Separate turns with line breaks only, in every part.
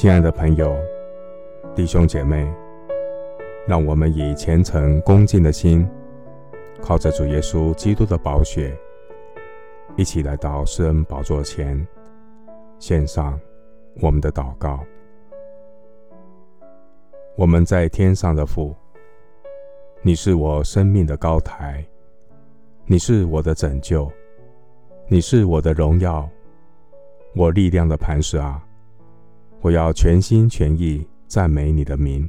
亲爱的朋友、弟兄姐妹，让我们以虔诚恭敬的心，靠着主耶稣基督的宝血，一起来到施恩宝座前，献上我们的祷告。我们在天上的父，你是我生命的高台，你是我的拯救，你是我的荣耀，我力量的磐石啊！我要全心全意赞美你的名，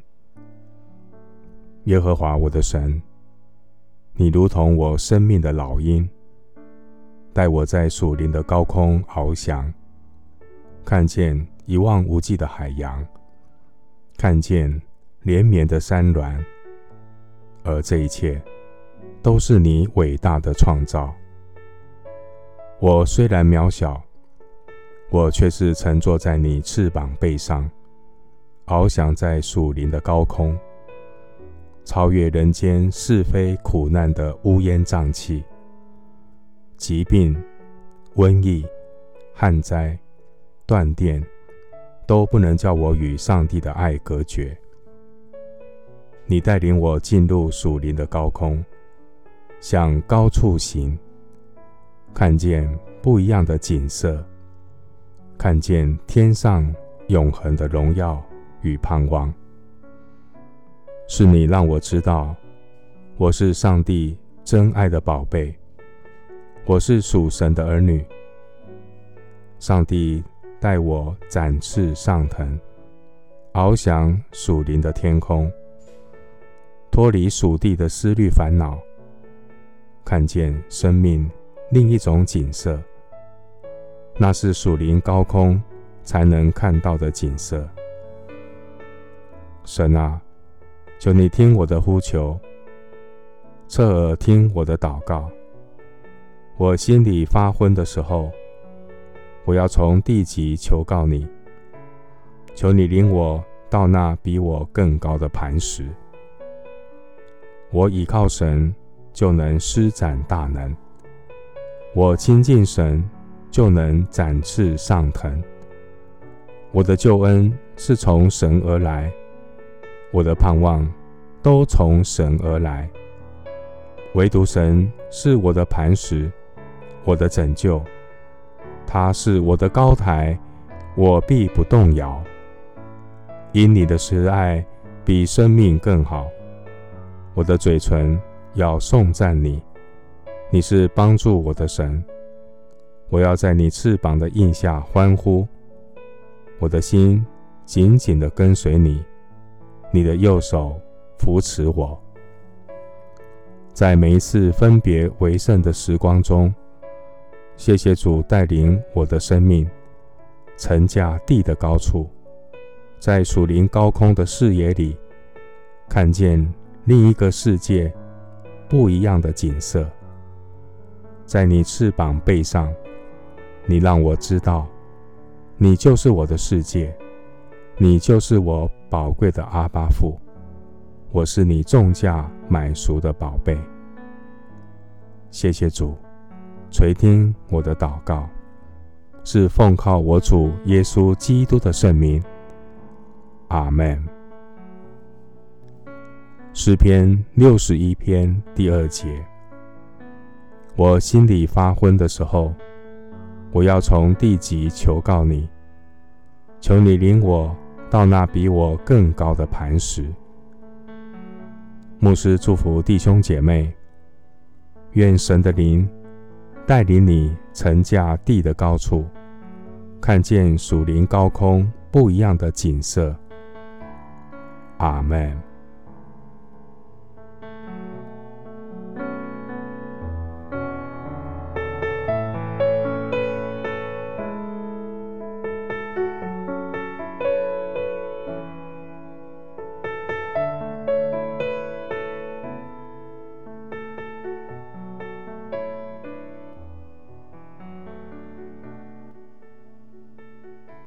耶和华我的神，你如同我生命的老鹰，带我在树林的高空翱翔，看见一望无际的海洋，看见连绵的山峦，而这一切都是你伟大的创造。我虽然渺小。我却是乘坐在你翅膀背上，翱翔在属林的高空，超越人间是非苦难的乌烟瘴气、疾病、瘟疫、旱灾、断电，都不能叫我与上帝的爱隔绝。你带领我进入属林的高空，向高处行，看见不一样的景色。看见天上永恒的荣耀与盼望，是你让我知道，我是上帝真爱的宝贝，我是属神的儿女。上帝带我展翅上腾，翱翔属灵的天空，脱离属地的思虑烦恼，看见生命另一种景色。那是属灵高空才能看到的景色。神啊，求你听我的呼求，侧耳听我的祷告。我心里发昏的时候，我要从地极求告你，求你领我到那比我更高的磐石。我倚靠神，就能施展大能。我亲近神。就能展翅上腾。我的救恩是从神而来，我的盼望都从神而来。唯独神是我的磐石，我的拯救，他是我的高台，我必不动摇。因你的慈爱比生命更好，我的嘴唇要颂赞你。你是帮助我的神。我要在你翅膀的印下欢呼，我的心紧紧地跟随你，你的右手扶持我。在每一次分别为圣的时光中，谢谢主带领我的生命，乘驾地的高处，在属灵高空的视野里，看见另一个世界不一样的景色。在你翅膀背上。你让我知道，你就是我的世界，你就是我宝贵的阿巴父，我是你重价买赎的宝贝。谢谢主，垂听我的祷告，是奉靠我主耶稣基督的圣名。阿门。诗篇六十一篇第二节，我心里发昏的时候。我要从地极求告你，求你领我到那比我更高的磐石。牧师祝福弟兄姐妹，愿神的灵带领你乘驾地的高处，看见属灵高空不一样的景色。阿门。